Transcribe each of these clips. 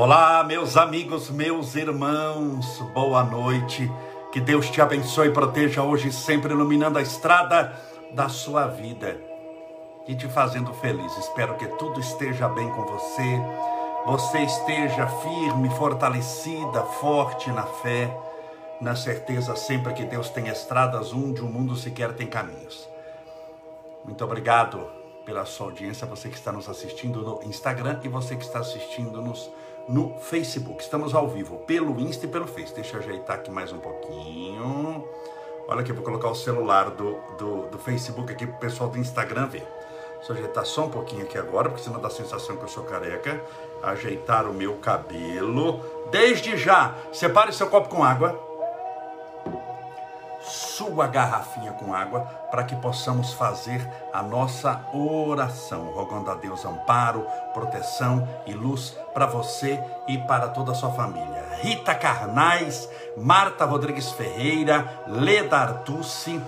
Olá, meus amigos, meus irmãos, boa noite. Que Deus te abençoe e proteja hoje, sempre iluminando a estrada da sua vida e te fazendo feliz. Espero que tudo esteja bem com você, você esteja firme, fortalecida, forte na fé, na certeza sempre que Deus tem estradas onde o mundo sequer tem caminhos. Muito obrigado pela sua audiência, você que está nos assistindo no Instagram e você que está assistindo-nos no Facebook. Estamos ao vivo pelo Insta e pelo Face. Deixa eu ajeitar aqui mais um pouquinho. Olha aqui, vou colocar o celular do, do, do Facebook aqui para o pessoal do Instagram ver. Eu ajeitar só um pouquinho aqui agora, porque senão dá a sensação que eu sou careca. Ajeitar o meu cabelo. Desde já, separe seu copo com água sua garrafinha com água para que possamos fazer a nossa oração, rogando a Deus amparo, proteção e luz para você e para toda a sua família. Rita Carnais, Marta Rodrigues Ferreira, Leda Artucci,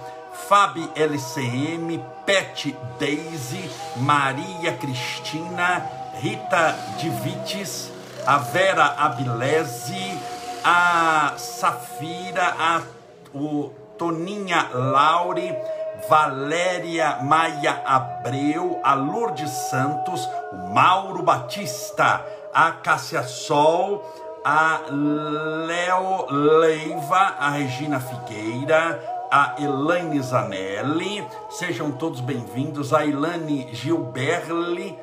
Fabi LCM, Pet Daisy, Maria Cristina, Rita Divites, a Vera Abilese, a Safira, a, o Toninha Laure, Valéria Maia Abreu, a Lourdes Santos, o Mauro Batista, a Cássia Sol, a Léo Leiva, a Regina Figueira, a Elaine Zanelli, sejam todos bem-vindos, a Ilane Gilberli,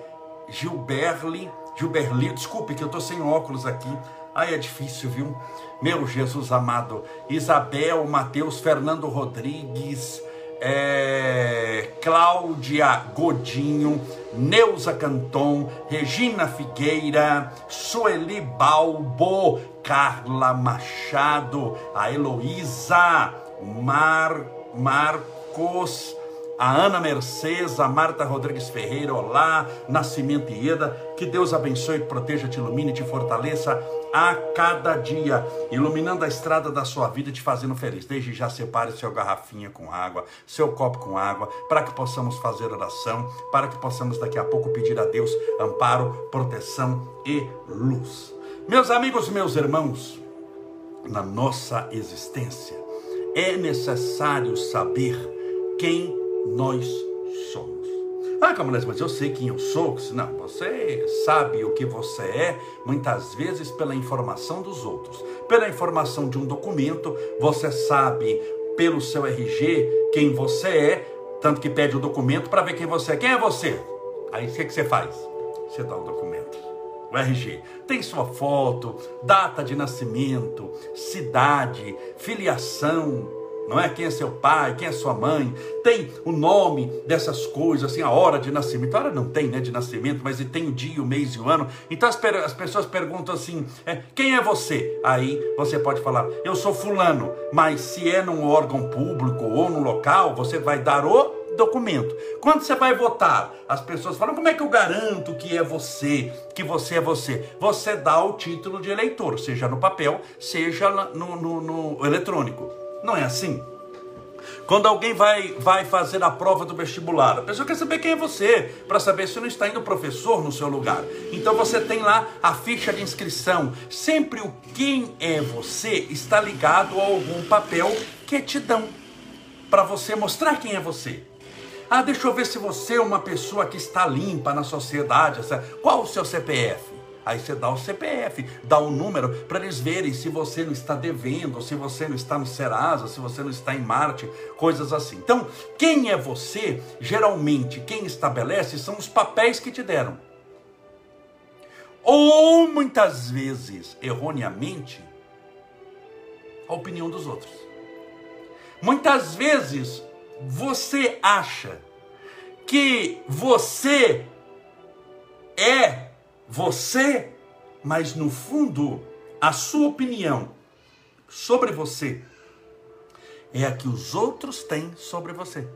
Gilberli, Gilberli, desculpe que eu tô sem óculos aqui, Ai, é difícil, viu? Meu Jesus amado. Isabel, Mateus, Fernando Rodrigues, é, Cláudia Godinho, Neuza Canton, Regina Figueira, Sueli Balbo, Carla Machado, a Heloísa, Mar, Marcos, a Ana Mercedes, a Marta Rodrigues Ferreira, olá, Nascimento Ieda, que Deus abençoe, proteja, te ilumine, te fortaleça a cada dia, iluminando a estrada da sua vida te fazendo feliz. Desde já separe seu garrafinha com água, seu copo com água, para que possamos fazer oração, para que possamos daqui a pouco pedir a Deus amparo, proteção e luz. Meus amigos, meus irmãos, na nossa existência é necessário saber quem nós somos. Ah, Camilés, mas eu sei quem eu sou. Não, você sabe o que você é, muitas vezes pela informação dos outros. Pela informação de um documento, você sabe pelo seu RG quem você é, tanto que pede o documento para ver quem você é. Quem é você? Aí o que, que você faz? Você dá o documento. O RG tem sua foto, data de nascimento, cidade, filiação, não é? Quem é seu pai, quem é sua mãe, tem o nome dessas coisas, assim, a hora de nascimento. A hora não tem, né, de nascimento, mas tem o dia, o mês e o ano. Então as, as pessoas perguntam assim: é, quem é você? Aí você pode falar: eu sou fulano, mas se é num órgão público ou num local, você vai dar o documento. Quando você vai votar, as pessoas falam: como é que eu garanto que é você, que você é você? Você dá o título de eleitor, seja no papel, seja no, no, no eletrônico. Não é assim? Quando alguém vai, vai fazer a prova do vestibular, a pessoa quer saber quem é você, para saber se não está indo professor no seu lugar. Então você tem lá a ficha de inscrição. Sempre o quem é você está ligado a algum papel que te dão, para você mostrar quem é você. Ah, deixa eu ver se você é uma pessoa que está limpa na sociedade. Qual o seu CPF? Aí você dá o CPF, dá o número para eles verem se você não está devendo, se você não está no Serasa, se você não está em Marte, coisas assim. Então, quem é você? Geralmente, quem estabelece são os papéis que te deram. Ou muitas vezes, erroneamente, a opinião dos outros. Muitas vezes você acha que você é você, mas no fundo, a sua opinião sobre você é a que os outros têm sobre você.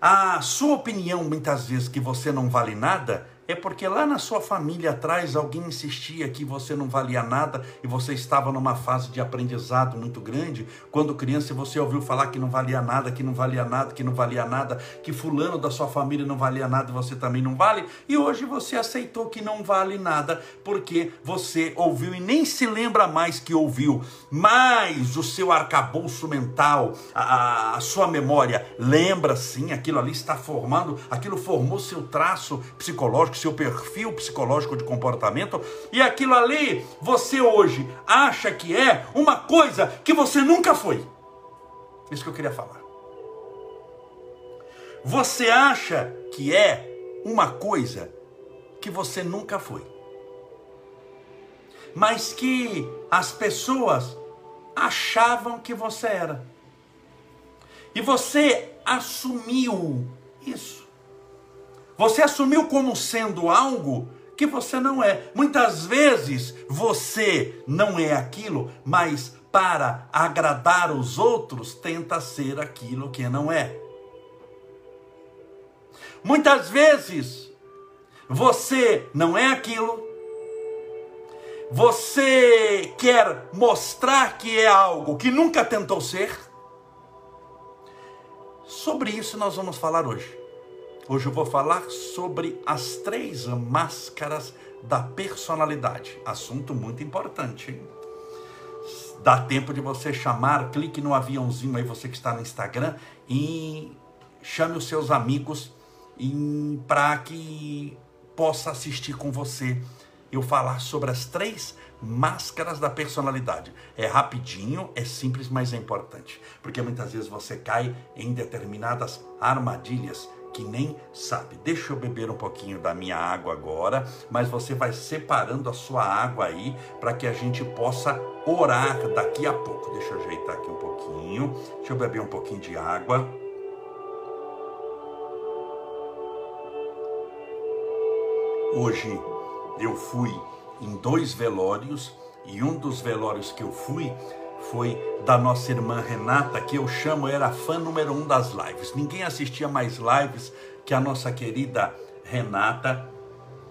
A sua opinião, muitas vezes, que você não vale nada, É porque lá na sua família atrás alguém insistia que você não valia nada e você estava numa fase de aprendizado muito grande. Quando criança você ouviu falar que não valia nada, que não valia nada, que não valia nada, que fulano da sua família não valia nada e você também não vale. E hoje você aceitou que não vale nada porque você ouviu e nem se lembra mais que ouviu. Mas o seu arcabouço mental, a, a sua memória lembra sim, aquilo ali está formando, aquilo formou seu traço psicológico seu perfil psicológico de comportamento, e aquilo ali você hoje acha que é uma coisa que você nunca foi. Isso que eu queria falar. Você acha que é uma coisa que você nunca foi. Mas que as pessoas achavam que você era. E você assumiu isso. Você assumiu como sendo algo que você não é. Muitas vezes você não é aquilo, mas para agradar os outros tenta ser aquilo que não é. Muitas vezes você não é aquilo, você quer mostrar que é algo que nunca tentou ser. Sobre isso nós vamos falar hoje. Hoje eu vou falar sobre as três máscaras da personalidade. Assunto muito importante, hein? Dá tempo de você chamar, clique no aviãozinho aí, você que está no Instagram, e chame os seus amigos para que possa assistir com você eu falar sobre as três máscaras da personalidade. É rapidinho, é simples, mas é importante. Porque muitas vezes você cai em determinadas armadilhas que nem sabe. Deixa eu beber um pouquinho da minha água agora, mas você vai separando a sua água aí para que a gente possa orar daqui a pouco. Deixa eu ajeitar aqui um pouquinho. Deixa eu beber um pouquinho de água. Hoje eu fui em dois velórios e um dos velórios que eu fui foi da nossa irmã Renata, que eu chamo, era fã número um das lives. Ninguém assistia mais lives que a nossa querida Renata.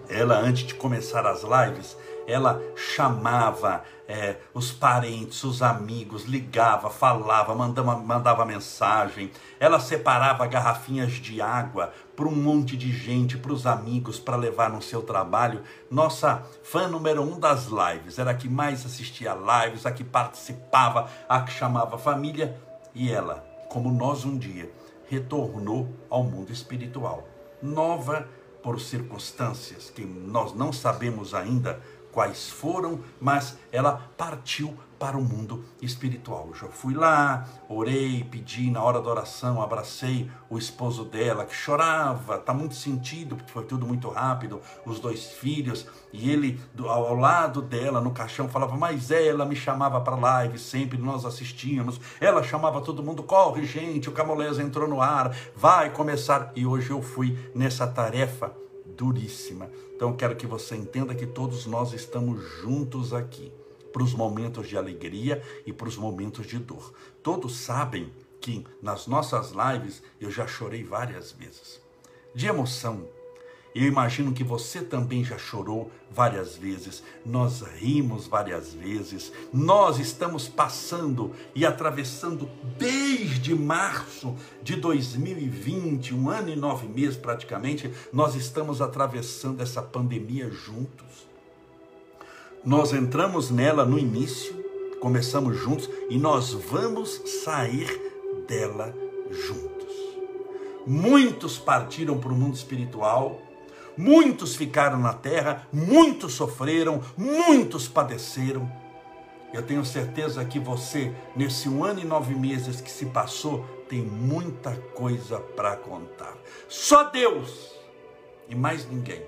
Ela, antes de começar as lives, ela chamava é, os parentes, os amigos, ligava, falava, mandava, mandava mensagem. Ela separava garrafinhas de água para um monte de gente, para os amigos, para levar no seu trabalho. Nossa fã número um das lives, era a que mais assistia lives, a que participava, a que chamava família. E ela, como nós um dia, retornou ao mundo espiritual. Nova por circunstâncias que nós não sabemos ainda quais foram, mas ela partiu para o mundo espiritual. Eu já fui lá, orei, pedi na hora da oração, abracei o esposo dela que chorava, tá muito sentido porque foi tudo muito rápido, os dois filhos e ele ao lado dela no caixão falava: "Mas ela me chamava para live, sempre nós assistíamos. Ela chamava todo mundo: "Corre, gente, o Camolés entrou no ar, vai começar". E hoje eu fui nessa tarefa duríssima. Então quero que você entenda que todos nós estamos juntos aqui para os momentos de alegria e para os momentos de dor. Todos sabem que nas nossas lives eu já chorei várias vezes. De emoção, eu imagino que você também já chorou várias vezes, nós rimos várias vezes, nós estamos passando e atravessando desde março de 2020, um ano e nove meses praticamente, nós estamos atravessando essa pandemia juntos. Nós entramos nela no início, começamos juntos e nós vamos sair dela juntos. Muitos partiram para o mundo espiritual, Muitos ficaram na terra, muitos sofreram, muitos padeceram. Eu tenho certeza que você, nesse um ano e nove meses que se passou, tem muita coisa para contar. Só Deus e mais ninguém.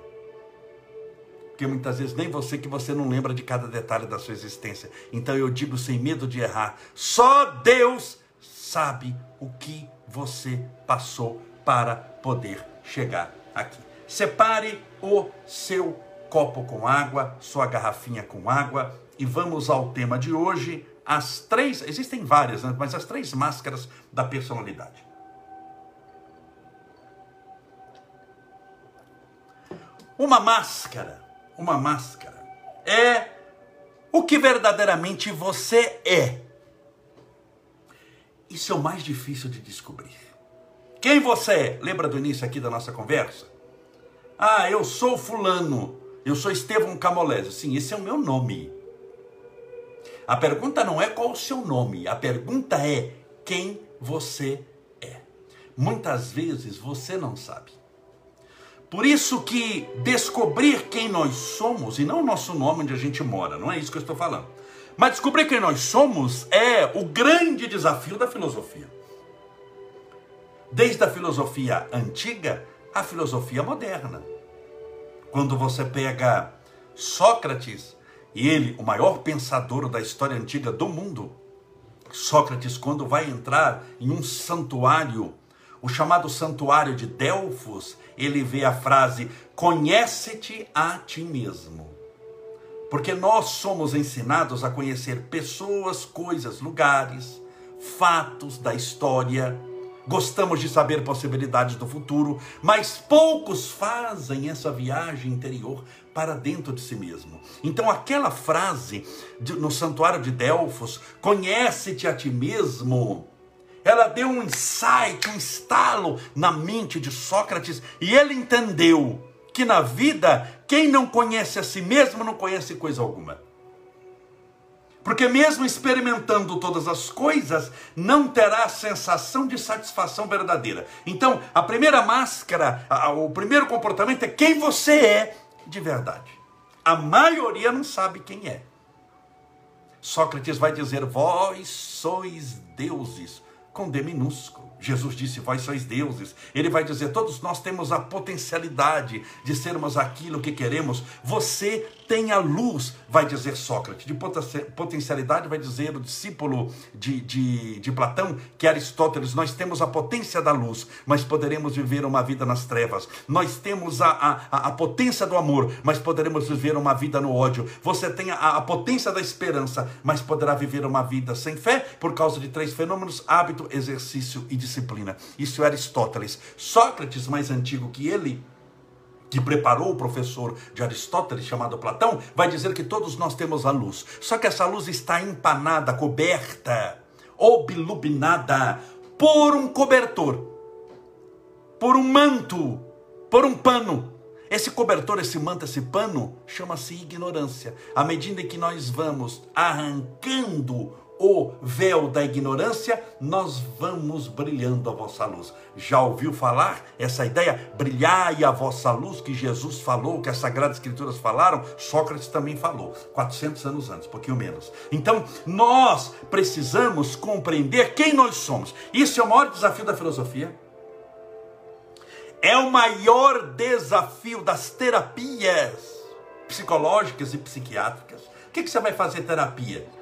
Porque muitas vezes nem você que você não lembra de cada detalhe da sua existência. Então eu digo sem medo de errar: só Deus sabe o que você passou para poder chegar aqui. Separe o seu copo com água, sua garrafinha com água e vamos ao tema de hoje, as três, existem várias, né? mas as três máscaras da personalidade. uma máscara, uma máscara. É o que verdadeiramente você é. Isso é o mais difícil de descobrir. Quem você é? Lembra do início aqui da nossa conversa? Ah, eu sou fulano. Eu sou Estevão Camolese. Sim, esse é o meu nome. A pergunta não é qual o seu nome, a pergunta é quem você é. Muitas vezes você não sabe. Por isso que descobrir quem nós somos, e não o nosso nome onde a gente mora, não é isso que eu estou falando. Mas descobrir quem nós somos é o grande desafio da filosofia. Desde a filosofia antiga à filosofia moderna. Quando você pega Sócrates, e ele, o maior pensador da história antiga do mundo, Sócrates, quando vai entrar em um santuário, o chamado santuário de Delfos, ele vê a frase: Conhece-te a ti mesmo. Porque nós somos ensinados a conhecer pessoas, coisas, lugares, fatos da história Gostamos de saber possibilidades do futuro, mas poucos fazem essa viagem interior para dentro de si mesmo. Então, aquela frase de, no santuário de Delfos, conhece-te a ti mesmo, ela deu um insight, um estalo na mente de Sócrates e ele entendeu que na vida, quem não conhece a si mesmo não conhece coisa alguma. Porque mesmo experimentando todas as coisas, não terá a sensação de satisfação verdadeira. Então, a primeira máscara, o primeiro comportamento é quem você é de verdade. A maioria não sabe quem é. Sócrates vai dizer: Vós sois deuses, com D minúsculo. Jesus disse: Vós sois deuses. Ele vai dizer: Todos nós temos a potencialidade de sermos aquilo que queremos. Você tem a luz, vai dizer Sócrates. De potencialidade, vai dizer o discípulo de, de, de Platão, que é Aristóteles. Nós temos a potência da luz, mas poderemos viver uma vida nas trevas. Nós temos a, a, a potência do amor, mas poderemos viver uma vida no ódio. Você tem a, a potência da esperança, mas poderá viver uma vida sem fé por causa de três fenômenos: hábito, exercício e disciplina disciplina. Isso é Aristóteles. Sócrates, mais antigo que ele, que preparou o professor de Aristóteles, chamado Platão, vai dizer que todos nós temos a luz. Só que essa luz está empanada, coberta, obluminada por um cobertor, por um manto, por um pano. Esse cobertor, esse manto, esse pano chama-se ignorância. À medida que nós vamos arrancando o véu da ignorância, nós vamos brilhando a vossa luz. Já ouviu falar essa ideia? Brilhai a vossa luz que Jesus falou, que as Sagradas Escrituras falaram, Sócrates também falou, 400 anos antes, pouquinho menos. Então, nós precisamos compreender quem nós somos. Isso é o maior desafio da filosofia. É o maior desafio das terapias psicológicas e psiquiátricas. O que, que você vai fazer terapia?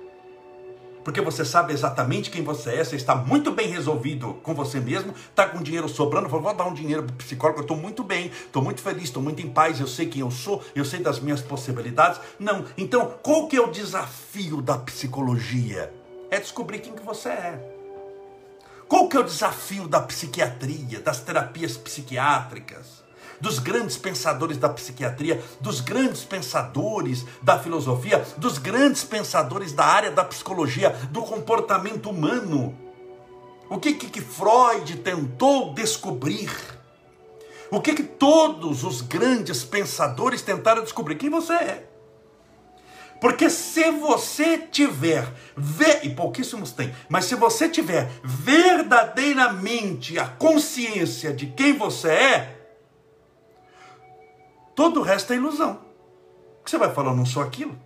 Porque você sabe exatamente quem você é, você está muito bem resolvido com você mesmo, está com dinheiro sobrando, falou, vou dar um dinheiro para o psicólogo, eu estou muito bem, estou muito feliz, estou muito em paz, eu sei quem eu sou, eu sei das minhas possibilidades. Não, então qual que é o desafio da psicologia? É descobrir quem que você é. Qual que é o desafio da psiquiatria, das terapias psiquiátricas? Dos grandes pensadores da psiquiatria, dos grandes pensadores da filosofia, dos grandes pensadores da área da psicologia, do comportamento humano. O que que, que Freud tentou descobrir? O que que todos os grandes pensadores tentaram descobrir? Quem você é. Porque se você tiver, e pouquíssimos têm, mas se você tiver verdadeiramente a consciência de quem você é, Todo o resto é ilusão. Você vai falar, não sou aquilo.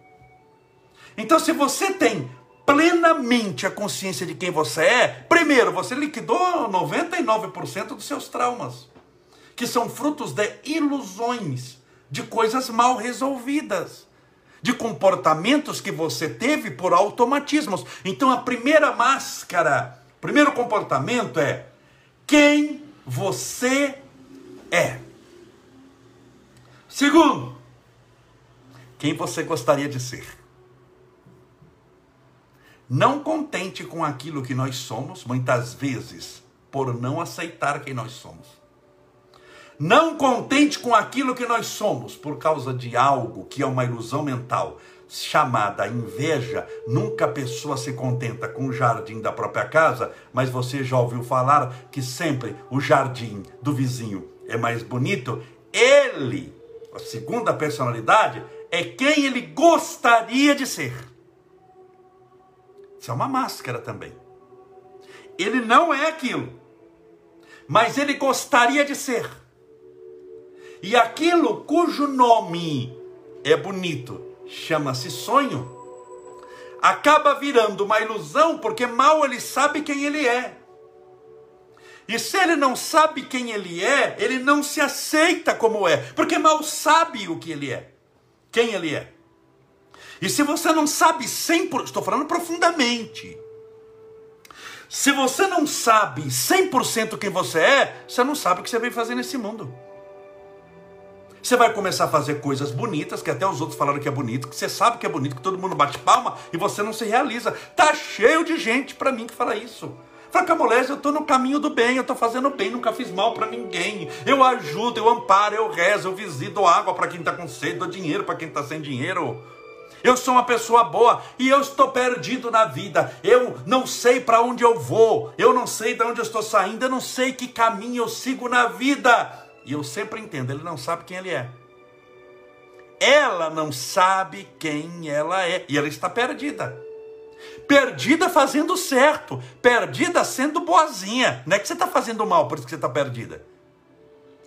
Então, se você tem plenamente a consciência de quem você é, primeiro, você liquidou 99% dos seus traumas, que são frutos de ilusões, de coisas mal resolvidas, de comportamentos que você teve por automatismos. Então, a primeira máscara, primeiro comportamento é quem você é. Segundo, quem você gostaria de ser. Não contente com aquilo que nós somos, muitas vezes, por não aceitar quem nós somos. Não contente com aquilo que nós somos, por causa de algo que é uma ilusão mental, chamada inveja, nunca a pessoa se contenta com o jardim da própria casa, mas você já ouviu falar que sempre o jardim do vizinho é mais bonito? Ele, a segunda personalidade, é quem ele gostaria de ser. Isso é uma máscara também. Ele não é aquilo, mas ele gostaria de ser. E aquilo cujo nome é bonito, chama-se sonho, acaba virando uma ilusão, porque mal ele sabe quem ele é. E se ele não sabe quem ele é, ele não se aceita como é, porque mal sabe o que ele é, quem ele é. E se você não sabe 100%, estou falando profundamente. Se você não sabe 100% quem você é, você não sabe o que você veio fazer nesse mundo. Você vai começar a fazer coisas bonitas, que até os outros falaram que é bonito, que você sabe que é bonito, que todo mundo bate palma e você não se realiza. Tá cheio de gente para mim que fala isso. Fala, Camolés, eu estou no caminho do bem, eu estou fazendo bem, nunca fiz mal para ninguém. Eu ajudo, eu amparo, eu rezo, eu visito, água para quem está com sede, dou dinheiro para quem está sem dinheiro. Eu sou uma pessoa boa e eu estou perdido na vida. Eu não sei para onde eu vou, eu não sei de onde eu estou saindo, eu não sei que caminho eu sigo na vida. E eu sempre entendo, ele não sabe quem ele é. Ela não sabe quem ela é e ela está perdida perdida fazendo certo, perdida sendo boazinha. Não é que você está fazendo mal, por isso que você está perdida.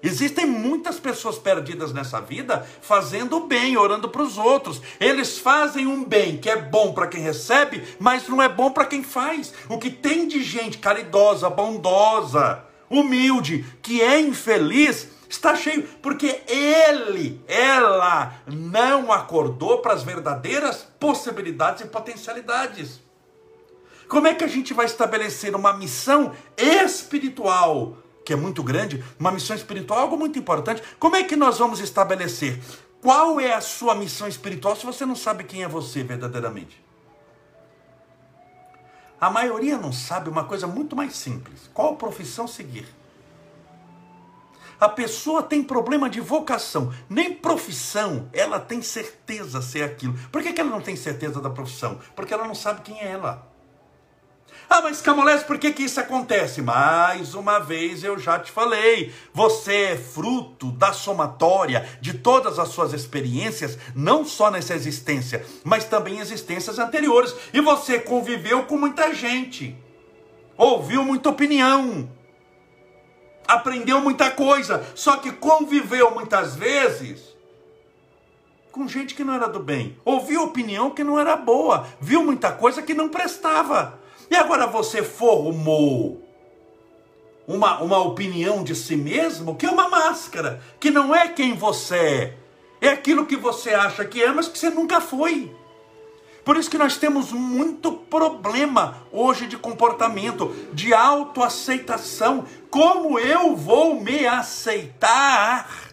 Existem muitas pessoas perdidas nessa vida fazendo bem, orando para os outros. Eles fazem um bem que é bom para quem recebe, mas não é bom para quem faz. O que tem de gente caridosa, bondosa, humilde, que é infeliz, está cheio, porque ele, ela não acordou para as verdadeiras possibilidades e potencialidades. Como é que a gente vai estabelecer uma missão espiritual, que é muito grande, uma missão espiritual, algo muito importante? Como é que nós vamos estabelecer? Qual é a sua missão espiritual se você não sabe quem é você verdadeiramente? A maioria não sabe uma coisa muito mais simples: qual profissão seguir. A pessoa tem problema de vocação, nem profissão ela tem certeza ser aquilo. Por que, que ela não tem certeza da profissão? Porque ela não sabe quem é ela. Ah, mas Camolés, por que, que isso acontece? Mais uma vez eu já te falei, você é fruto da somatória de todas as suas experiências, não só nessa existência, mas também existências anteriores. E você conviveu com muita gente, ouviu muita opinião, aprendeu muita coisa, só que conviveu muitas vezes com gente que não era do bem, ouviu opinião que não era boa, viu muita coisa que não prestava. E agora você formou uma, uma opinião de si mesmo que é uma máscara, que não é quem você é. É aquilo que você acha que é, mas que você nunca foi. Por isso que nós temos muito problema hoje de comportamento, de autoaceitação. Como eu vou me aceitar?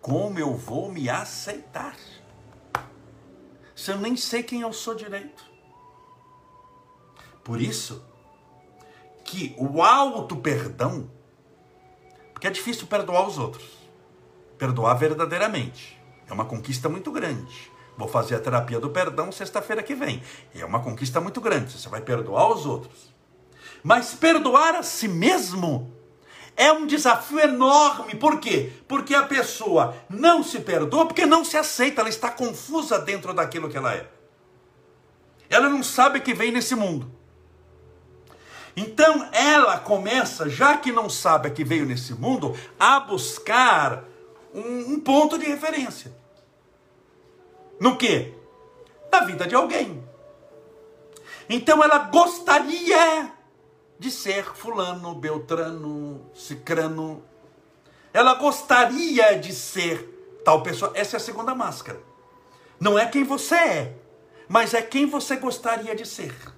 Como eu vou me aceitar? Se eu nem sei quem eu sou direito. Por isso que o auto perdão, porque é difícil perdoar os outros, perdoar verdadeiramente, é uma conquista muito grande. Vou fazer a terapia do perdão sexta-feira que vem. É uma conquista muito grande. Você vai perdoar os outros. Mas perdoar a si mesmo é um desafio enorme. Por quê? Porque a pessoa não se perdoa porque não se aceita. Ela está confusa dentro daquilo que ela é. Ela não sabe que vem nesse mundo. Então ela começa, já que não sabe a que veio nesse mundo, a buscar um, um ponto de referência. No que? Da vida de alguém. Então ela gostaria de ser fulano, beltrano, cicrano. Ela gostaria de ser tal pessoa. Essa é a segunda máscara. Não é quem você é, mas é quem você gostaria de ser.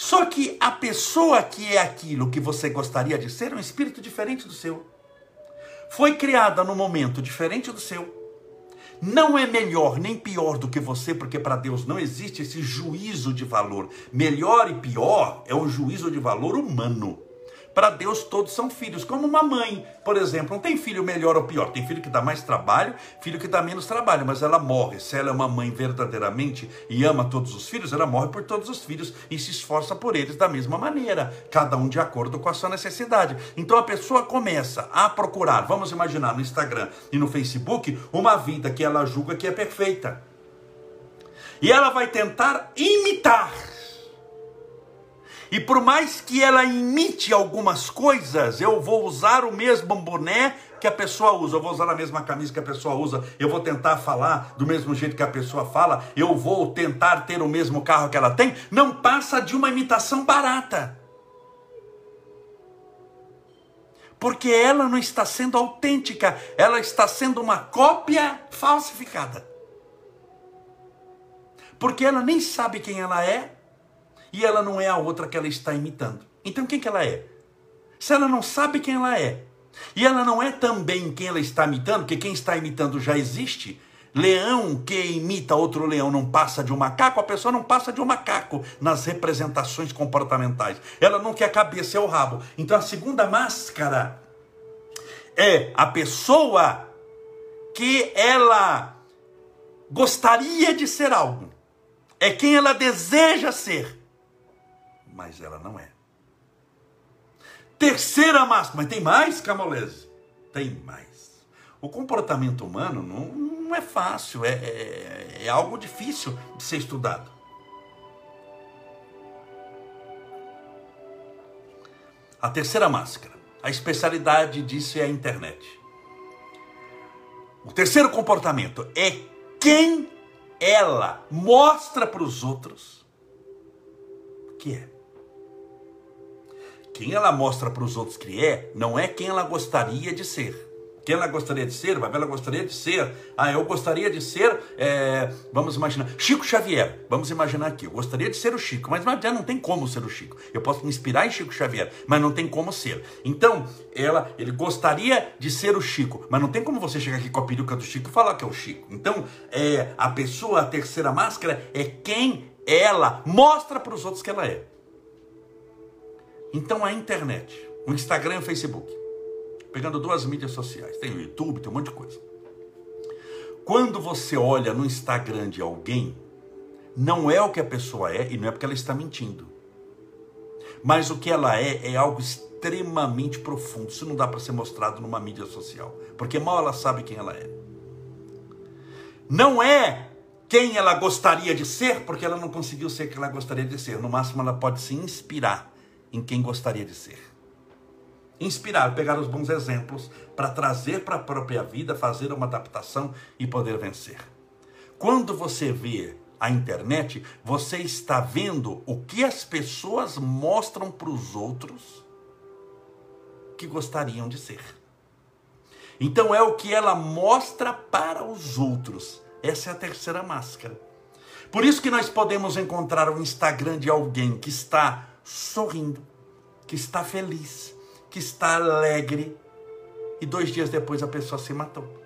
Só que a pessoa que é aquilo que você gostaria de ser é um espírito diferente do seu. Foi criada num momento diferente do seu. Não é melhor nem pior do que você, porque para Deus não existe esse juízo de valor. Melhor e pior é o juízo de valor humano. Para Deus todos são filhos, como uma mãe, por exemplo. Não tem filho melhor ou pior, tem filho que dá mais trabalho, filho que dá menos trabalho, mas ela morre. Se ela é uma mãe verdadeiramente e ama todos os filhos, ela morre por todos os filhos e se esforça por eles da mesma maneira, cada um de acordo com a sua necessidade. Então a pessoa começa a procurar, vamos imaginar no Instagram e no Facebook, uma vida que ela julga que é perfeita. E ela vai tentar imitar e por mais que ela imite algumas coisas, eu vou usar o mesmo boné que a pessoa usa, eu vou usar a mesma camisa que a pessoa usa, eu vou tentar falar do mesmo jeito que a pessoa fala, eu vou tentar ter o mesmo carro que ela tem, não passa de uma imitação barata. Porque ela não está sendo autêntica, ela está sendo uma cópia falsificada. Porque ela nem sabe quem ela é, e ela não é a outra que ela está imitando. Então quem que ela é? Se ela não sabe quem ela é, e ela não é também quem ela está imitando, porque quem está imitando já existe, leão que imita outro leão não passa de um macaco, a pessoa não passa de um macaco nas representações comportamentais. Ela não quer a cabeça, é o rabo. Então a segunda máscara é a pessoa que ela gostaria de ser algo. É quem ela deseja ser mas ela não é. Terceira máscara, mas tem mais, Camolese? Tem mais. O comportamento humano não, não é fácil, é, é, é algo difícil de ser estudado. A terceira máscara, a especialidade disso é a internet. O terceiro comportamento é quem ela mostra para os outros que é. Quem ela mostra para os outros que é, não é quem ela gostaria de ser. Quem ela gostaria de ser, vai ver, ela gostaria de ser. Ah, eu gostaria de ser, é, vamos imaginar, Chico Xavier. Vamos imaginar aqui, eu gostaria de ser o Chico, mas já não tem como ser o Chico. Eu posso me inspirar em Chico Xavier, mas não tem como ser. Então, ela, ele gostaria de ser o Chico, mas não tem como você chegar aqui com a peruca do Chico e falar que é o Chico. Então, é, a pessoa, a terceira máscara, é quem ela mostra para os outros que ela é. Então a internet, o Instagram e o Facebook, pegando duas mídias sociais, tem o YouTube, tem um monte de coisa. Quando você olha no Instagram de alguém, não é o que a pessoa é e não é porque ela está mentindo. Mas o que ela é é algo extremamente profundo. Isso não dá para ser mostrado numa mídia social, porque mal ela sabe quem ela é. Não é quem ela gostaria de ser, porque ela não conseguiu ser quem ela gostaria de ser. No máximo, ela pode se inspirar em quem gostaria de ser. Inspirar, pegar os bons exemplos para trazer para a própria vida, fazer uma adaptação e poder vencer. Quando você vê a internet, você está vendo o que as pessoas mostram para os outros que gostariam de ser. Então é o que ela mostra para os outros. Essa é a terceira máscara. Por isso que nós podemos encontrar o Instagram de alguém que está sorrindo, que está feliz, que está alegre, e dois dias depois a pessoa se matou.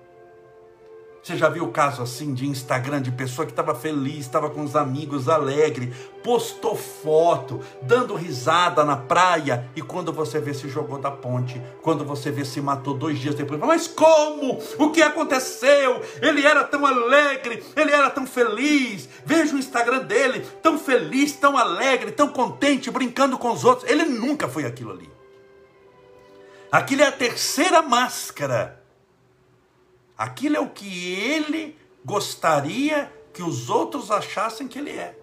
Você já viu o caso assim de Instagram de pessoa que estava feliz, estava com os amigos, alegre, postou foto, dando risada na praia e quando você vê se jogou da ponte, quando você vê se matou dois dias depois, mas como? O que aconteceu? Ele era tão alegre, ele era tão feliz. Veja o Instagram dele, tão feliz, tão alegre, tão contente, brincando com os outros. Ele nunca foi aquilo ali. Aquilo é a terceira máscara Aquilo é o que ele gostaria que os outros achassem que ele é.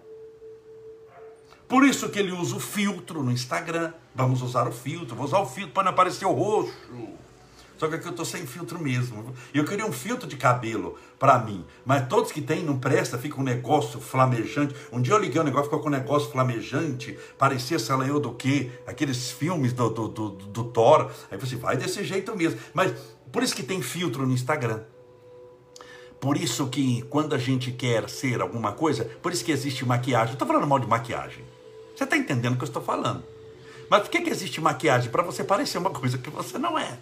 Por isso que ele usa o filtro no Instagram. Vamos usar o filtro, vou usar o filtro para não aparecer o roxo. Só que aqui eu estou sem filtro mesmo. Eu queria um filtro de cabelo para mim. Mas todos que tem não presta, fica um negócio flamejante. Um dia eu liguei um negócio, ficou com um negócio flamejante. Parecia, sei lá, eu do quê? Aqueles filmes do, do, do, do Thor. Aí você vai desse jeito mesmo. Mas por isso que tem filtro no Instagram. Por isso que quando a gente quer ser alguma coisa, por isso que existe maquiagem. estou falando mal de maquiagem. Você está entendendo o que eu estou falando. Mas por que, que existe maquiagem? Para você parecer uma coisa que você não é.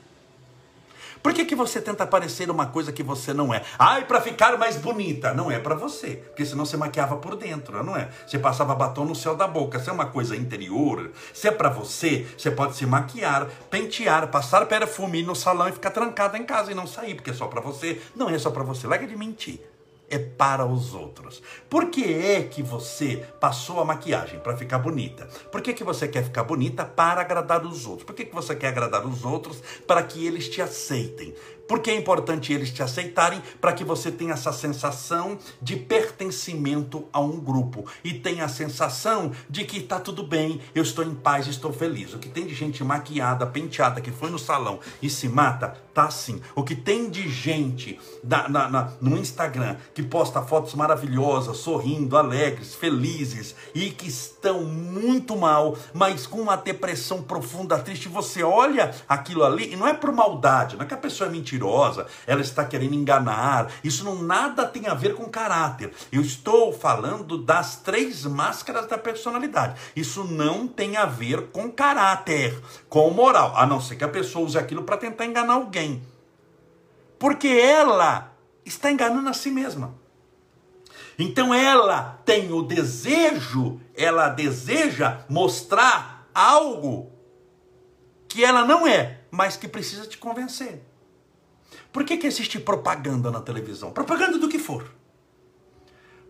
Por que, que você tenta parecer uma coisa que você não é? Ai, para ficar mais bonita. Não é para você. Porque senão você maquiava por dentro, não é? Você passava batom no céu da boca. Se é uma coisa interior, se é para você, você pode se maquiar, pentear, passar perfume no salão e ficar trancada em casa e não sair, porque é só para você. Não é só para você. Larga de mentir é para os outros. Por que é que você passou a maquiagem para ficar bonita? Por que, que você quer ficar bonita para agradar os outros? Por que, que você quer agradar os outros para que eles te aceitem? Porque é importante eles te aceitarem para que você tenha essa sensação de pertencimento a um grupo e tenha a sensação de que está tudo bem, eu estou em paz, estou feliz. O que tem de gente maquiada, penteada, que foi no salão e se mata, tá assim. O que tem de gente na, na, no Instagram que posta fotos maravilhosas, sorrindo, alegres, felizes e que estão muito mal, mas com uma depressão profunda, triste. Você olha aquilo ali e não é por maldade, não é que a pessoa é mentirosa mentirosa, ela está querendo enganar. Isso não nada tem a ver com caráter. Eu estou falando das três máscaras da personalidade. Isso não tem a ver com caráter, com moral, a não ser que a pessoa use aquilo para tentar enganar alguém. Porque ela está enganando a si mesma. Então ela tem o desejo, ela deseja mostrar algo que ela não é, mas que precisa te convencer. Por que, que existe propaganda na televisão? Propaganda do que for.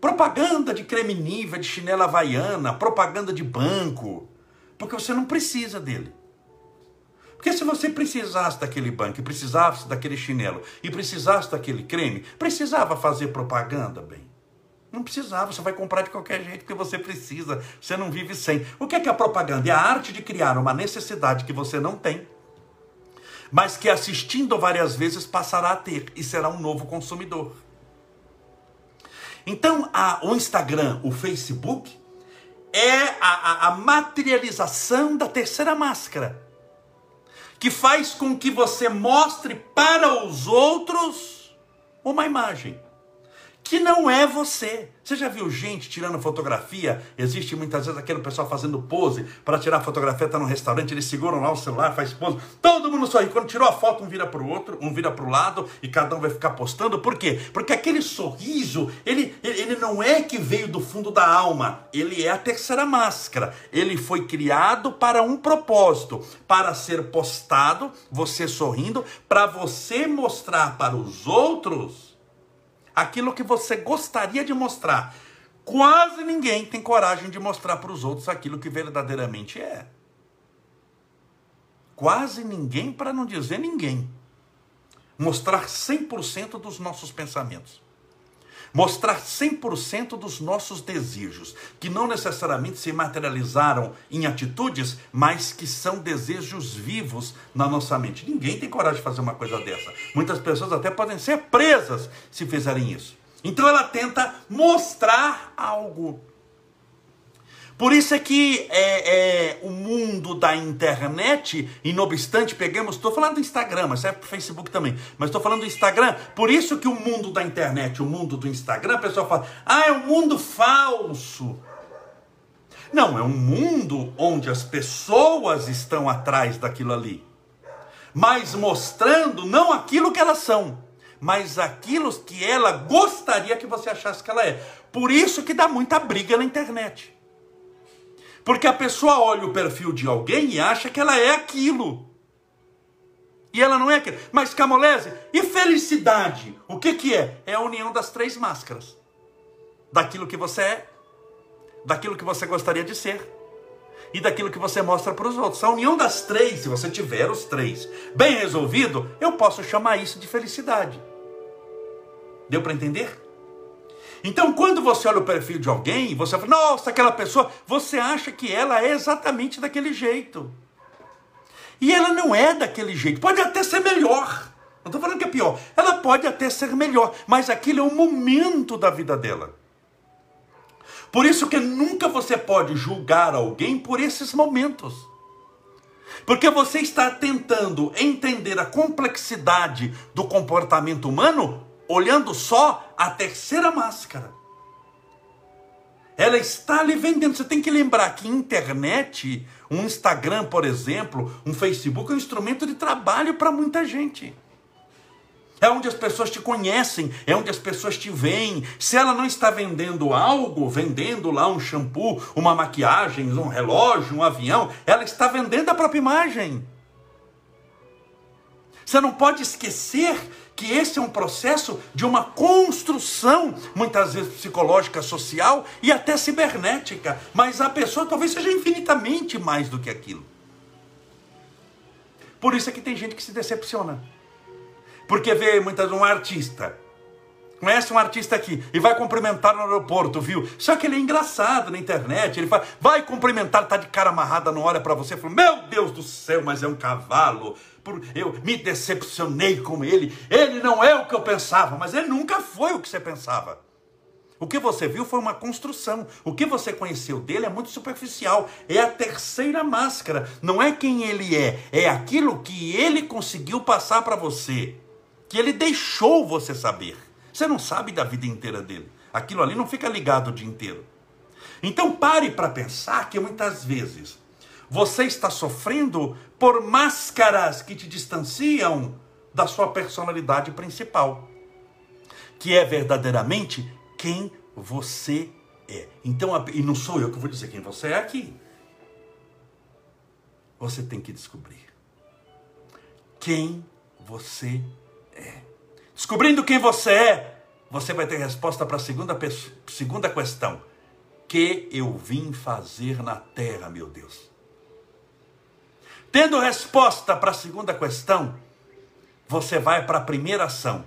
Propaganda de creme nível, de chinela havaiana, propaganda de banco. Porque você não precisa dele. Porque se você precisasse daquele banco, precisasse daquele chinelo, e precisasse daquele creme, precisava fazer propaganda, bem. Não precisava, você vai comprar de qualquer jeito que você precisa, você não vive sem. O que é, que é a propaganda? É a arte de criar uma necessidade que você não tem mas que assistindo várias vezes passará a ter e será um novo consumidor. Então, a, o Instagram, o Facebook, é a, a, a materialização da terceira máscara, que faz com que você mostre para os outros uma imagem que não é você. Você já viu gente tirando fotografia? Existe muitas vezes aquele pessoal fazendo pose para tirar fotografia, tá no restaurante, eles seguram lá o celular, faz pose. Todo mundo sorri. Quando tirou a foto, um vira para o outro, um vira para o lado e cada um vai ficar postando. Por quê? Porque aquele sorriso, ele, ele não é que veio do fundo da alma, ele é a terceira máscara. Ele foi criado para um propósito, para ser postado, você sorrindo, para você mostrar para os outros aquilo que você gostaria de mostrar. Quase ninguém tem coragem de mostrar para os outros aquilo que verdadeiramente é. Quase ninguém, para não dizer ninguém. Mostrar 100% dos nossos pensamentos mostrar 100% dos nossos desejos, que não necessariamente se materializaram em atitudes, mas que são desejos vivos na nossa mente. Ninguém tem coragem de fazer uma coisa dessa. Muitas pessoas até podem ser presas se fizerem isso. Então ela tenta mostrar algo por isso é que é, é, o mundo da internet, e não obstante, pegamos, estou falando do Instagram, mas serve para o Facebook também, mas estou falando do Instagram, por isso que o mundo da internet, o mundo do Instagram, a pessoa fala, ah, é um mundo falso. Não, é um mundo onde as pessoas estão atrás daquilo ali, mas mostrando não aquilo que elas são, mas aquilo que ela gostaria que você achasse que ela é. Por isso que dá muita briga na internet. Porque a pessoa olha o perfil de alguém e acha que ela é aquilo. E ela não é aquilo. Mas Camolese, e felicidade? O que, que é? É a união das três máscaras: daquilo que você é, daquilo que você gostaria de ser e daquilo que você mostra para os outros. A união das três, se você tiver os três bem resolvido, eu posso chamar isso de felicidade. Deu para entender? Então, quando você olha o perfil de alguém, você fala, nossa, aquela pessoa, você acha que ela é exatamente daquele jeito. E ela não é daquele jeito. Pode até ser melhor. Não estou falando que é pior. Ela pode até ser melhor, mas aquilo é o momento da vida dela. Por isso que nunca você pode julgar alguém por esses momentos. Porque você está tentando entender a complexidade do comportamento humano olhando só a terceira máscara. Ela está ali vendendo. Você tem que lembrar que internet, um Instagram, por exemplo, um Facebook, é um instrumento de trabalho para muita gente. É onde as pessoas te conhecem, é onde as pessoas te veem. Se ela não está vendendo algo, vendendo lá um shampoo, uma maquiagem, um relógio, um avião, ela está vendendo a própria imagem. Você não pode esquecer que esse é um processo de uma construção, muitas vezes psicológica, social e até cibernética, mas a pessoa talvez seja infinitamente mais do que aquilo. Por isso é que tem gente que se decepciona. Porque vê muitas vezes um artista, conhece um artista aqui e vai cumprimentar no aeroporto, viu? Só que ele é engraçado na internet, ele fala, vai cumprimentar, tá de cara amarrada, não olha para você, fala, meu Deus do céu, mas é um cavalo. Eu me decepcionei com ele. Ele não é o que eu pensava, mas ele nunca foi o que você pensava. O que você viu foi uma construção. O que você conheceu dele é muito superficial. É a terceira máscara. Não é quem ele é, é aquilo que ele conseguiu passar para você, que ele deixou você saber. Você não sabe da vida inteira dele. Aquilo ali não fica ligado o dia inteiro. Então pare para pensar que muitas vezes você está sofrendo por máscaras que te distanciam da sua personalidade principal, que é verdadeiramente quem você é. Então, e não sou eu que vou dizer quem você é aqui. Você tem que descobrir quem você é. Descobrindo quem você é, você vai ter resposta para a segunda, segunda questão. Que eu vim fazer na terra, meu Deus? Tendo resposta para a segunda questão, você vai para a primeira ação: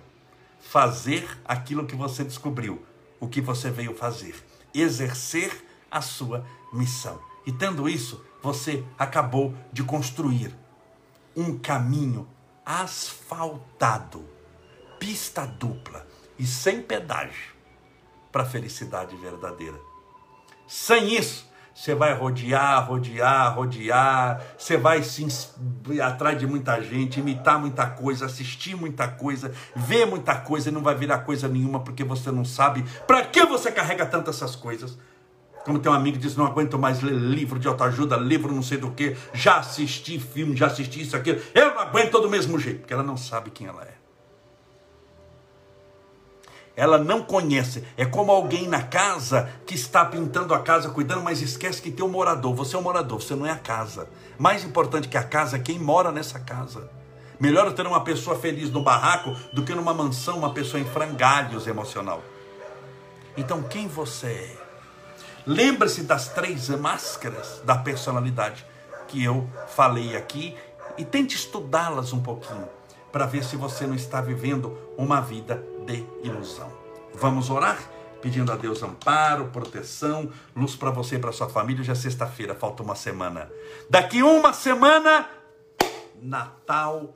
fazer aquilo que você descobriu, o que você veio fazer, exercer a sua missão. E tendo isso, você acabou de construir um caminho asfaltado, pista dupla e sem pedágio para a felicidade verdadeira. Sem isso, você vai rodear, rodear, rodear, você vai se atrás de muita gente, imitar muita coisa, assistir muita coisa, ver muita coisa e não vai virar coisa nenhuma porque você não sabe para que você carrega tantas essas coisas. Como tem um amigo que diz, não aguento mais ler livro de autoajuda, livro não sei do que, já assisti filme, já assisti isso, aquilo, eu não aguento do mesmo jeito, porque ela não sabe quem ela é ela não conhece. É como alguém na casa que está pintando a casa, cuidando, mas esquece que tem um morador. Você é o um morador, você não é a casa. Mais importante que a casa é quem mora nessa casa. Melhor ter uma pessoa feliz no barraco do que numa mansão, uma pessoa em frangalhos emocional. Então, quem você é? Lembre-se das três máscaras da personalidade que eu falei aqui e tente estudá-las um pouquinho para ver se você não está vivendo uma vida de ilusão. Vamos orar? Pedindo a Deus amparo, proteção, luz para você e para sua família. Já é sexta-feira, falta uma semana. Daqui uma semana, Natal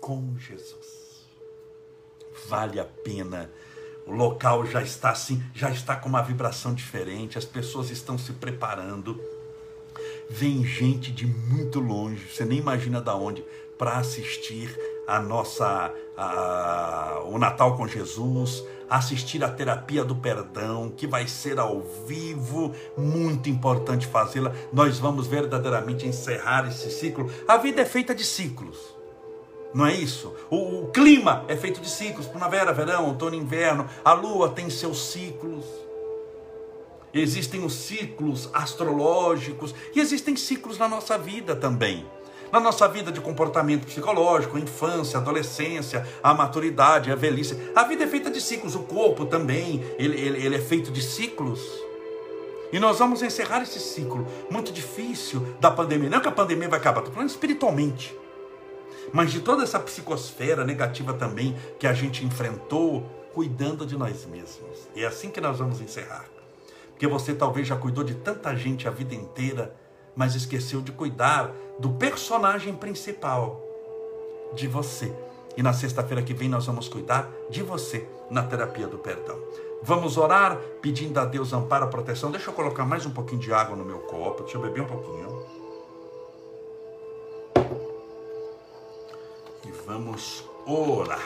com Jesus. Vale a pena. O local já está assim, já está com uma vibração diferente, as pessoas estão se preparando. Vem gente de muito longe, você nem imagina da onde, para assistir a nossa a, o Natal com Jesus, assistir a terapia do perdão, que vai ser ao vivo, muito importante fazê-la. Nós vamos verdadeiramente encerrar esse ciclo. A vida é feita de ciclos. Não é isso? O, o clima é feito de ciclos, primavera, verão, outono, inverno. A lua tem seus ciclos. Existem os ciclos astrológicos e existem ciclos na nossa vida também na nossa vida de comportamento psicológico, infância, adolescência, a maturidade, a velhice. A vida é feita de ciclos, o corpo também, ele, ele, ele é feito de ciclos. E nós vamos encerrar esse ciclo muito difícil da pandemia. Não que a pandemia vai acabar, estou falando espiritualmente. Mas de toda essa psicosfera negativa também que a gente enfrentou, cuidando de nós mesmos. E é assim que nós vamos encerrar. Porque você talvez já cuidou de tanta gente a vida inteira mas esqueceu de cuidar do personagem principal, de você. E na sexta-feira que vem nós vamos cuidar de você na terapia do perdão. Vamos orar pedindo a Deus amparo, proteção. Deixa eu colocar mais um pouquinho de água no meu copo. Deixa eu beber um pouquinho. E vamos orar.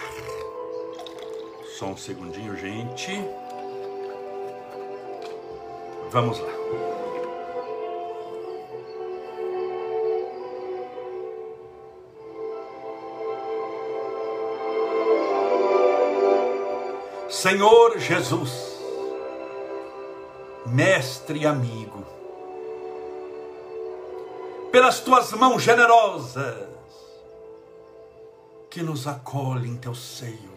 Só um segundinho, gente. Vamos lá. Senhor Jesus, mestre e amigo, pelas tuas mãos generosas que nos acolhe em teu seio,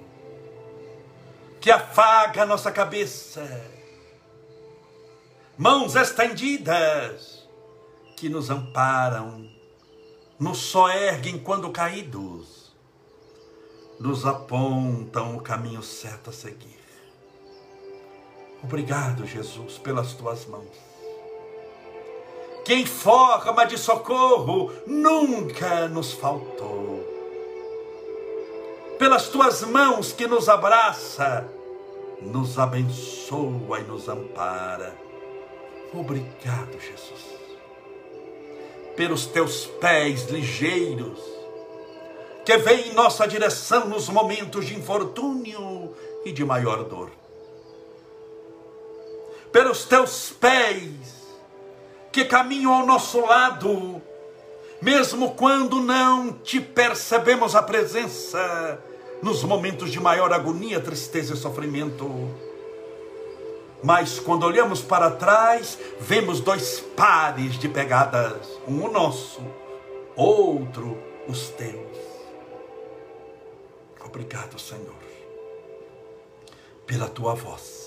que afaga a nossa cabeça, mãos estendidas que nos amparam, nos soerguem quando caídos, nos apontam o caminho certo a seguir. Obrigado, Jesus, pelas tuas mãos. Que em forma de socorro nunca nos faltou. Pelas tuas mãos que nos abraça, nos abençoa e nos ampara. Obrigado, Jesus. Pelos teus pés ligeiros, que vêm em nossa direção nos momentos de infortúnio e de maior dor pelos teus pés, que caminham ao nosso lado, mesmo quando não te percebemos a presença, nos momentos de maior agonia, tristeza e sofrimento. Mas quando olhamos para trás, vemos dois pares de pegadas, um o nosso, outro os teus. Obrigado, Senhor, pela tua voz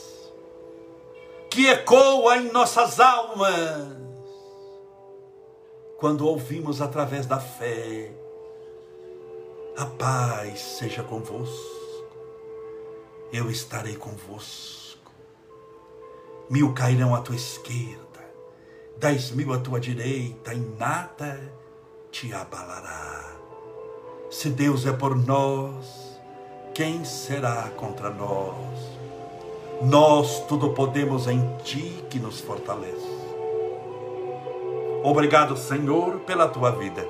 que ecoa em nossas almas quando ouvimos através da fé: A paz seja convosco, eu estarei convosco. Mil cairão à tua esquerda, dez mil à tua direita, e nada te abalará. Se Deus é por nós, quem será contra nós? Nós tudo podemos em Ti que nos fortalece. Obrigado, Senhor, pela tua vida,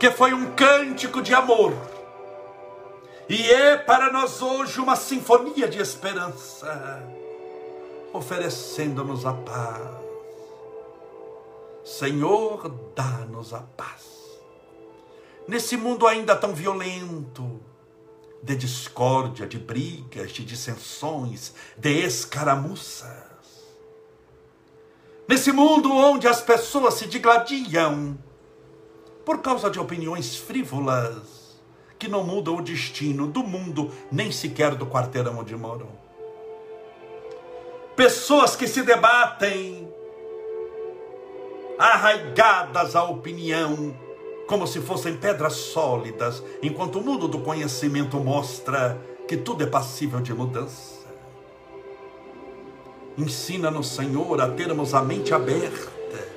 que foi um cântico de amor, e é para nós hoje uma sinfonia de esperança, oferecendo-nos a paz. Senhor, dá-nos a paz. Nesse mundo ainda tão violento, de discórdia, de brigas, de dissensões, de escaramuças. Nesse mundo onde as pessoas se digladiam por causa de opiniões frívolas que não mudam o destino do mundo, nem sequer do quarteirão onde moram. Pessoas que se debatem arraigadas à opinião como se fossem pedras sólidas, enquanto o mundo do conhecimento mostra que tudo é passível de mudança. Ensina-nos, Senhor, a termos a mente aberta,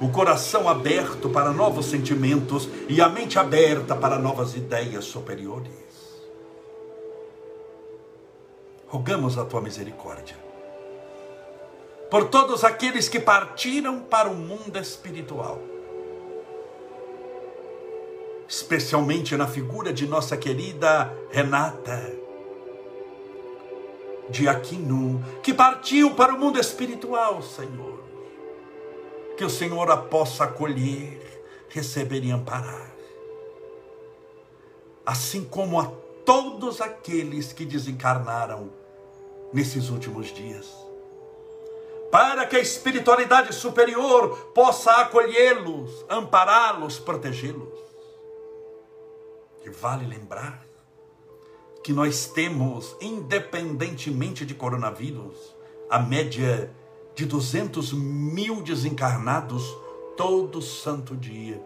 o coração aberto para novos sentimentos e a mente aberta para novas ideias superiores. Rogamos a tua misericórdia por todos aqueles que partiram para o mundo espiritual especialmente na figura de nossa querida Renata de Aquino, que partiu para o mundo espiritual, Senhor. Que o Senhor a possa acolher, receber e amparar. Assim como a todos aqueles que desencarnaram nesses últimos dias. Para que a espiritualidade superior possa acolhê-los, ampará-los, protegê-los. E vale lembrar que nós temos, independentemente de coronavírus, a média de 200 mil desencarnados todo santo dia.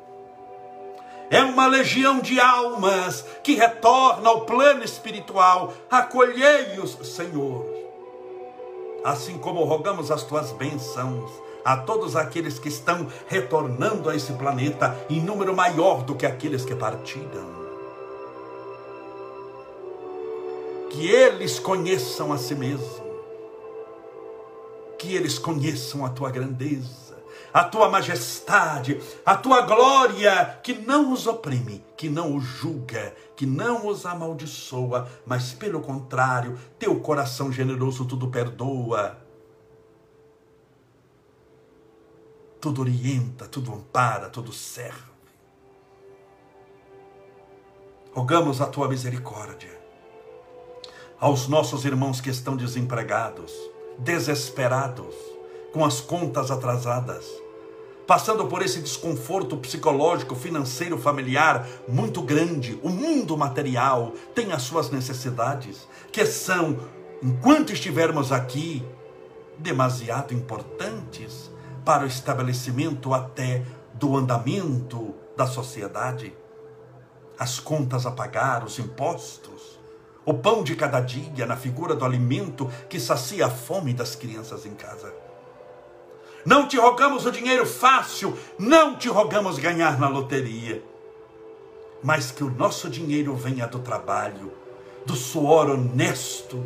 É uma legião de almas que retorna ao plano espiritual. Acolhei-os, Senhor. Assim como rogamos as tuas bênçãos a todos aqueles que estão retornando a esse planeta em número maior do que aqueles que partiram. Que eles conheçam a si mesmo, que eles conheçam a tua grandeza, a tua majestade, a tua glória, que não os oprime, que não os julga, que não os amaldiçoa, mas pelo contrário, teu coração generoso tudo perdoa. Tudo orienta, tudo ampara, tudo serve. Rogamos a tua misericórdia aos nossos irmãos que estão desempregados, desesperados, com as contas atrasadas, passando por esse desconforto psicológico, financeiro, familiar muito grande. O mundo material tem as suas necessidades, que são, enquanto estivermos aqui, demasiado importantes para o estabelecimento até do andamento da sociedade. As contas a pagar, os impostos, o pão de cada dia na figura do alimento que sacia a fome das crianças em casa. Não te rogamos o dinheiro fácil, não te rogamos ganhar na loteria, mas que o nosso dinheiro venha do trabalho, do suor honesto.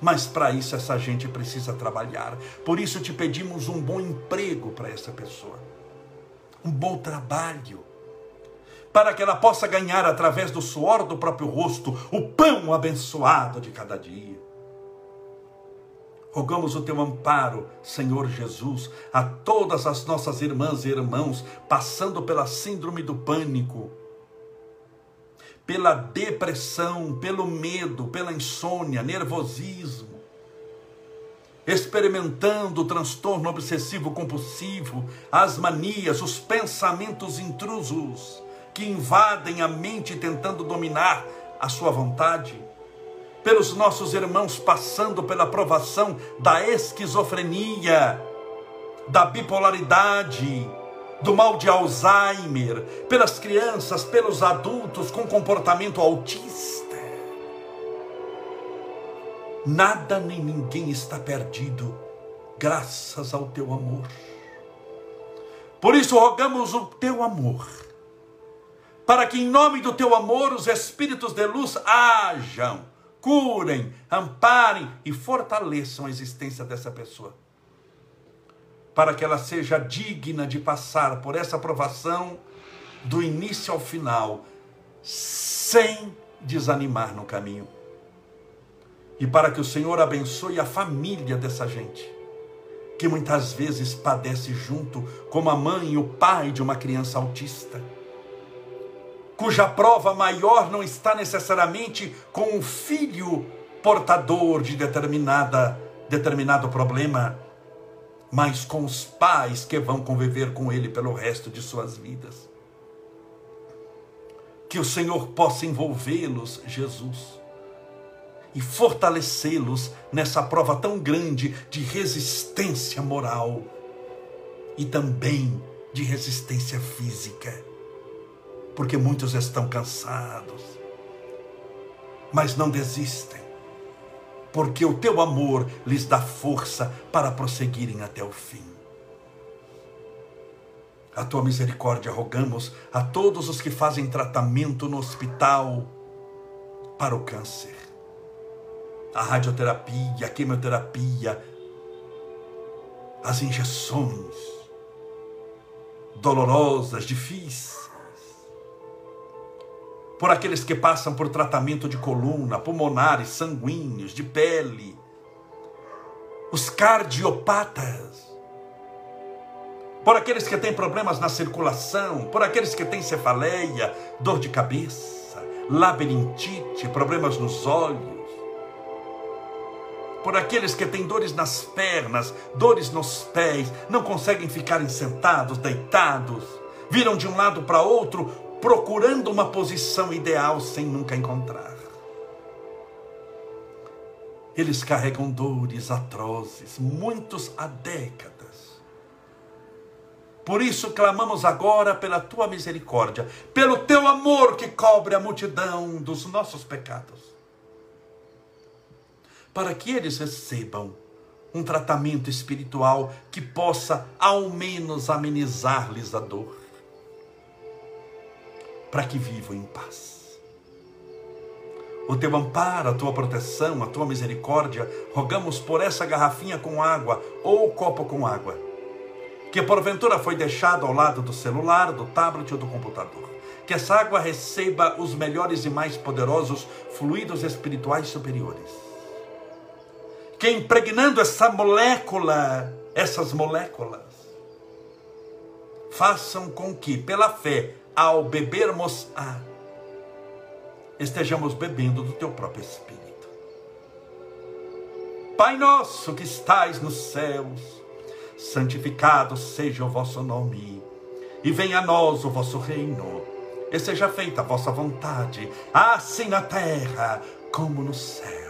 Mas para isso essa gente precisa trabalhar. Por isso te pedimos um bom emprego para essa pessoa, um bom trabalho, para que ela possa ganhar através do suor do próprio rosto o pão abençoado de cada dia. Rogamos o teu amparo, Senhor Jesus, a todas as nossas irmãs e irmãos passando pela síndrome do pânico, pela depressão, pelo medo, pela insônia, nervosismo, experimentando o transtorno obsessivo compulsivo, as manias, os pensamentos intrusos que invadem a mente tentando dominar a sua vontade pelos nossos irmãos passando pela provação da esquizofrenia, da bipolaridade, do mal de Alzheimer, pelas crianças, pelos adultos com comportamento autista. Nada nem ninguém está perdido, graças ao teu amor. Por isso rogamos o teu amor, para que em nome do teu amor os espíritos de luz hajam curem, amparem e fortaleçam a existência dessa pessoa. Para que ela seja digna de passar por essa provação do início ao final, sem desanimar no caminho. E para que o Senhor abençoe a família dessa gente, que muitas vezes padece junto, como a mãe e o pai de uma criança autista cuja prova maior não está necessariamente com o filho portador de determinada determinado problema, mas com os pais que vão conviver com ele pelo resto de suas vidas. Que o Senhor possa envolvê-los, Jesus, e fortalecê-los nessa prova tão grande de resistência moral e também de resistência física porque muitos estão cansados, mas não desistem, porque o teu amor lhes dá força para prosseguirem até o fim. A tua misericórdia rogamos a todos os que fazem tratamento no hospital para o câncer, a radioterapia, a quimioterapia, as injeções dolorosas, difíceis por aqueles que passam por tratamento de coluna, pulmonares, sanguíneos, de pele, os cardiopatas, por aqueles que têm problemas na circulação, por aqueles que têm cefaleia, dor de cabeça, labirintite, problemas nos olhos, por aqueles que têm dores nas pernas, dores nos pés, não conseguem ficarem sentados, deitados, viram de um lado para outro, procurando uma posição ideal sem nunca encontrar. Eles carregam dores atrozes, muitos há décadas. Por isso clamamos agora pela tua misericórdia, pelo teu amor que cobre a multidão dos nossos pecados, para que eles recebam um tratamento espiritual que possa ao menos amenizar-lhes a dor para que vivam em paz. O teu amparo, a tua proteção, a tua misericórdia, rogamos por essa garrafinha com água ou copo com água, que porventura foi deixado ao lado do celular, do tablet ou do computador. Que essa água receba os melhores e mais poderosos fluidos espirituais superiores. Que impregnando essa molécula, essas moléculas, façam com que, pela fé, ao bebermos a, estejamos bebendo do teu próprio Espírito. Pai nosso que estais nos céus, santificado seja o vosso nome, e venha a nós o vosso reino, e seja feita a vossa vontade, assim na terra como no céu.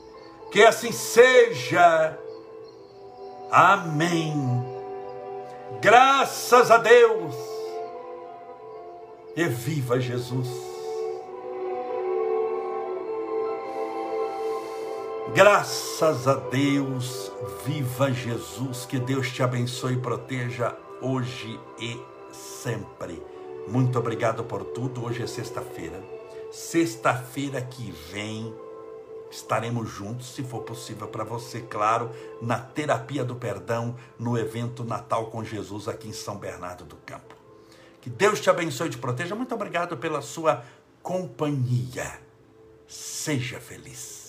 Que assim seja. Amém. Graças a Deus. E viva Jesus. Graças a Deus, viva Jesus, que Deus te abençoe e proteja hoje e sempre. Muito obrigado por tudo. Hoje é sexta-feira. Sexta-feira que vem estaremos juntos, se for possível para você, claro, na terapia do perdão, no evento Natal com Jesus aqui em São Bernardo do Campo. Que Deus te abençoe e te proteja. Muito obrigado pela sua companhia. Seja feliz.